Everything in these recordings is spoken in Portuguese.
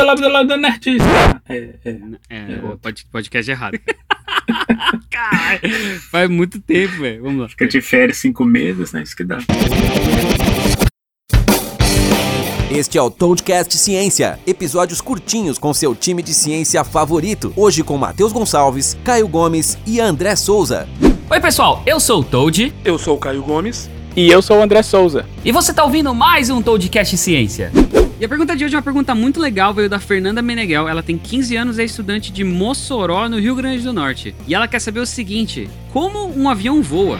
Bota lá do lado da Nerdista. É, é, é, é pode, podcast errado. Caralho, faz muito tempo, velho. Vamos lá. Fica de férias cinco meses, né? Isso que dá. Este é o Toadcast Ciência, episódios curtinhos com seu time de ciência favorito. Hoje com Matheus Gonçalves, Caio Gomes e André Souza. Oi, pessoal, eu sou o Toad. Eu sou o Caio Gomes. E eu sou o André Souza. E você tá ouvindo mais um Toadcast Ciência. E a pergunta de hoje é uma pergunta muito legal, veio da Fernanda Meneghel. Ela tem 15 anos e é estudante de Mossoró, no Rio Grande do Norte. E ela quer saber o seguinte: como um avião voa?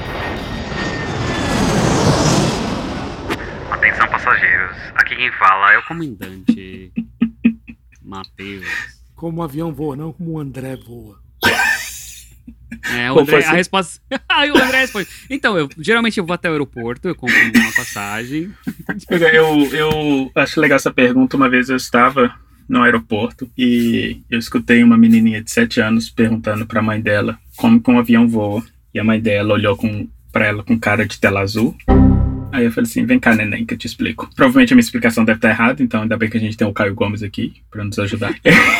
Atenção passageiros, aqui quem fala é o comandante Matheus. Como um avião voa, não como o André voa. É, o André, a resposta. Aí o André responde. Então, eu geralmente eu vou até o aeroporto, eu compro uma passagem. Eu, eu acho legal essa pergunta. Uma vez eu estava no aeroporto e eu escutei uma menininha de 7 anos perguntando para a mãe dela como que um avião voa. E a mãe dela olhou com, para ela com cara de tela azul. Aí eu falei assim: vem cá, neném, que eu te explico. Provavelmente a minha explicação deve estar errada, então ainda bem que a gente tem o Caio Gomes aqui para nos ajudar.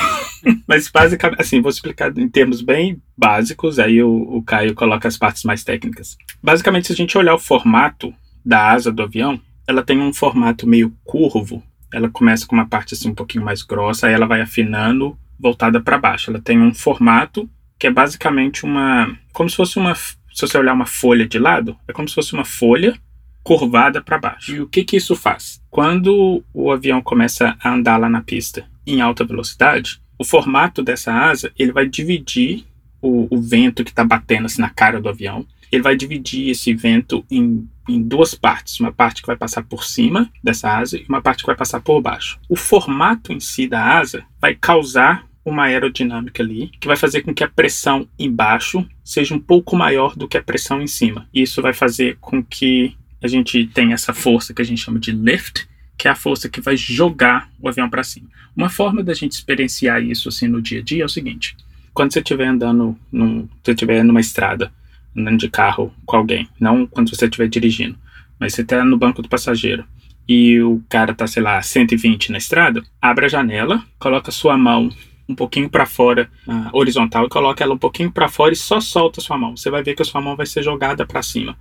Mas basicamente, assim, vou explicar em termos bem básicos, aí o, o Caio coloca as partes mais técnicas. Basicamente, se a gente olhar o formato da asa do avião, ela tem um formato meio curvo. Ela começa com uma parte assim um pouquinho mais grossa, aí ela vai afinando voltada para baixo. Ela tem um formato que é basicamente uma, como se fosse uma, se você olhar uma folha de lado, é como se fosse uma folha curvada para baixo. E o que que isso faz? Quando o avião começa a andar lá na pista em alta velocidade, o formato dessa asa ele vai dividir o, o vento que está batendo assim, na cara do avião. Ele vai dividir esse vento em, em duas partes, uma parte que vai passar por cima dessa asa e uma parte que vai passar por baixo. O formato em si da asa vai causar uma aerodinâmica ali que vai fazer com que a pressão embaixo seja um pouco maior do que a pressão em cima. Isso vai fazer com que a gente tenha essa força que a gente chama de lift, que é a força que vai jogar o avião para cima. Uma forma da gente experienciar isso assim no dia a dia é o seguinte: quando você estiver andando, num, você estiver numa estrada, andando de carro com alguém, não quando você estiver dirigindo, mas você está no banco do passageiro e o cara tá, sei lá, 120 na estrada, abre a janela, coloca sua mão um pouquinho para fora, uh, horizontal, e coloca ela um pouquinho para fora e só solta sua mão. Você vai ver que a sua mão vai ser jogada para cima.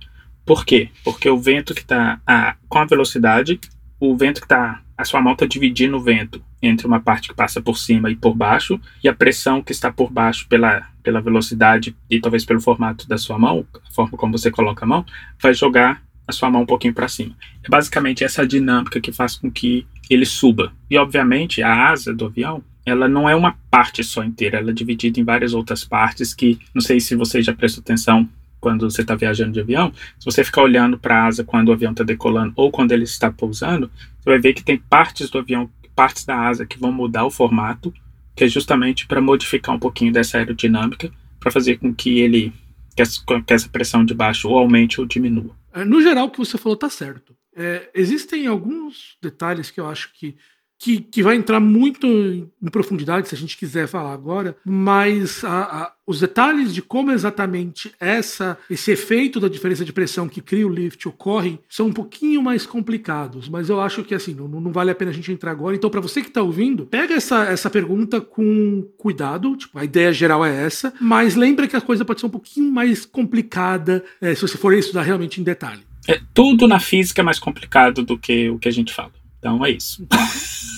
Por quê? Porque o vento que está com a velocidade o vento que está. A sua mão está dividindo o vento entre uma parte que passa por cima e por baixo, e a pressão que está por baixo pela, pela velocidade e talvez pelo formato da sua mão, a forma como você coloca a mão, vai jogar a sua mão um pouquinho para cima. É basicamente essa dinâmica que faz com que ele suba. E obviamente a asa do avião, ela não é uma parte só inteira, ela é dividida em várias outras partes que, não sei se você já prestou atenção quando você está viajando de avião, se você ficar olhando para a asa quando o avião está decolando ou quando ele está pousando, você vai ver que tem partes do avião, partes da asa que vão mudar o formato, que é justamente para modificar um pouquinho dessa aerodinâmica, para fazer com que ele que essa, que essa, pressão de baixo ou aumente ou diminua. É, no geral, o que você falou está certo. É, existem alguns detalhes que eu acho que que, que vai entrar muito em, profundidade se a gente quiser falar agora, mas a, a, os detalhes de como exatamente essa, esse efeito da diferença de pressão que cria o lift ocorre são um pouquinho mais complicados, mas eu acho que assim, não, não vale a pena a gente entrar agora. Então, para você que está ouvindo, pega essa, essa pergunta com cuidado, tipo, a ideia geral é essa, mas lembra que a coisa pode ser um pouquinho mais complicada é, se você for estudar realmente em detalhe. É, tudo na física é mais complicado do que o que a gente fala. Então é isso.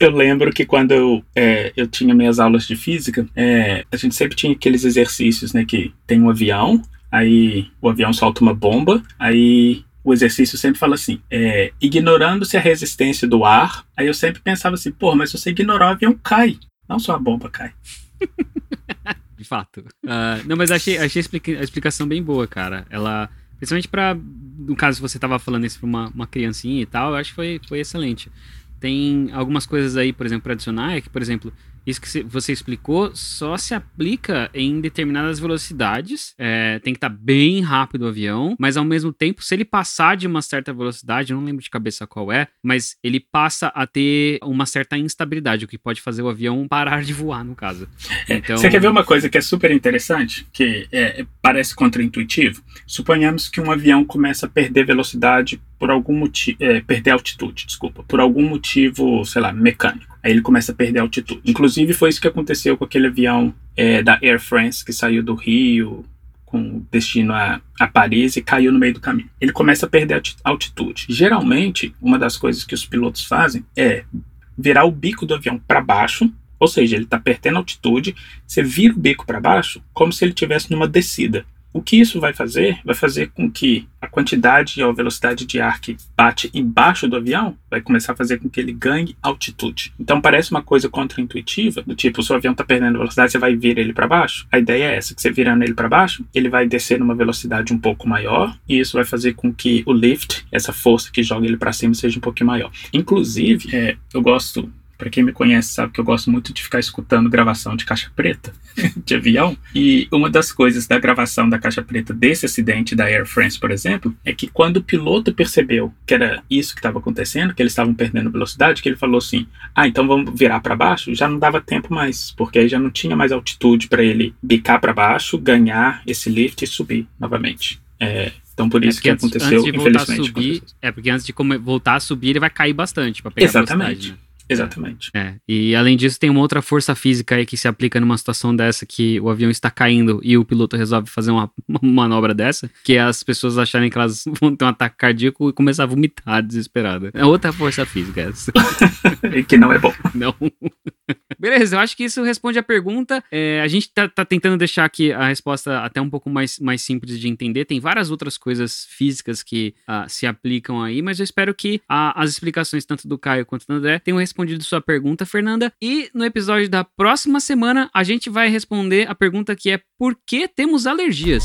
Eu lembro que quando eu, é, eu tinha minhas aulas de física, é, a gente sempre tinha aqueles exercícios, né? Que tem um avião, aí o avião solta uma bomba, aí o exercício sempre fala assim, é, ignorando-se a resistência do ar, aí eu sempre pensava assim, pô, mas se você ignorar o avião cai, não só a bomba cai. De fato. Uh, não, mas achei, achei a explicação bem boa, cara. Ela, principalmente para no caso você estava falando isso para uma, uma criancinha e tal, eu acho que foi, foi excelente. Tem algumas coisas aí, por exemplo, adicionar, que, por exemplo, isso que você explicou só se aplica em determinadas velocidades. É, tem que estar tá bem rápido o avião, mas ao mesmo tempo, se ele passar de uma certa velocidade, eu não lembro de cabeça qual é, mas ele passa a ter uma certa instabilidade, o que pode fazer o avião parar de voar, no caso. É, então... Você quer ver uma coisa que é super interessante, que é, parece contraintuitivo? Suponhamos que um avião começa a perder velocidade por algum motivo, é, perder altitude, desculpa, por algum motivo, sei lá, mecânico Aí ele começa a perder altitude. Inclusive, foi isso que aconteceu com aquele avião é, da Air France que saiu do Rio com destino a, a Paris e caiu no meio do caminho. Ele começa a perder altitude. Geralmente, uma das coisas que os pilotos fazem é virar o bico do avião para baixo, ou seja, ele está perdendo altitude, você vira o bico para baixo como se ele estivesse numa descida. O que isso vai fazer? Vai fazer com que a quantidade ou velocidade de ar que bate embaixo do avião vai começar a fazer com que ele ganhe altitude. Então parece uma coisa contraintuitiva, do tipo, o seu avião está perdendo velocidade, você vai vir ele para baixo. A ideia é essa, que você virando ele para baixo, ele vai descer numa velocidade um pouco maior, e isso vai fazer com que o lift, essa força que joga ele para cima, seja um pouquinho maior. Inclusive, é, eu gosto para quem me conhece sabe que eu gosto muito de ficar escutando gravação de caixa preta de avião. E uma das coisas da gravação da caixa preta desse acidente da Air France, por exemplo, é que quando o piloto percebeu que era isso que estava acontecendo, que eles estavam perdendo velocidade, que ele falou assim: "Ah, então vamos virar para baixo". Já não dava tempo mais, porque aí já não tinha mais altitude para ele bicar para baixo, ganhar esse lift e subir novamente. É, então por isso é que antes, aconteceu, antes de infelizmente. Voltar a subir, é porque antes de voltar a subir, ele vai cair bastante para pegar Exatamente. velocidade. Né? Exatamente. É, e além disso, tem uma outra força física aí que se aplica numa situação dessa, que o avião está caindo e o piloto resolve fazer uma, uma manobra dessa, que é as pessoas acharem que elas vão ter um ataque cardíaco e começar a vomitar desesperada. É outra força física essa. que não é bom. Não. Beleza, eu acho que isso responde a pergunta. É, a gente tá, tá, tentando deixar aqui a resposta até um pouco mais, mais simples de entender. Tem várias outras coisas físicas que uh, se aplicam aí, mas eu espero que uh, as explicações, tanto do Caio quanto do André, tenham respondido sua pergunta, Fernanda. E no episódio da próxima semana, a gente vai responder a pergunta que é: por que temos alergias?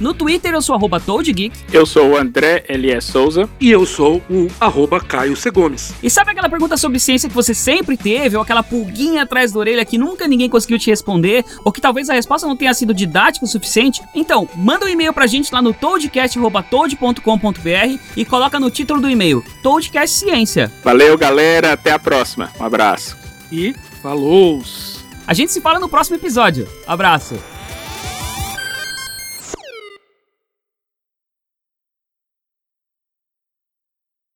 No Twitter eu sou arroba ToadGeek. Eu sou o André L.S. Souza. E eu sou o arroba Caio C. Gomes. E sabe aquela pergunta sobre ciência que você sempre teve, ou aquela pulguinha atrás da orelha que nunca ninguém conseguiu te responder, ou que talvez a resposta não tenha sido didática o suficiente? Então, manda um e-mail pra gente lá no toadcast.toad.com.br e coloca no título do e-mail Toadcast Ciência. Valeu, galera. Até a próxima. Um abraço. E falou! A gente se fala no próximo episódio. Abraço.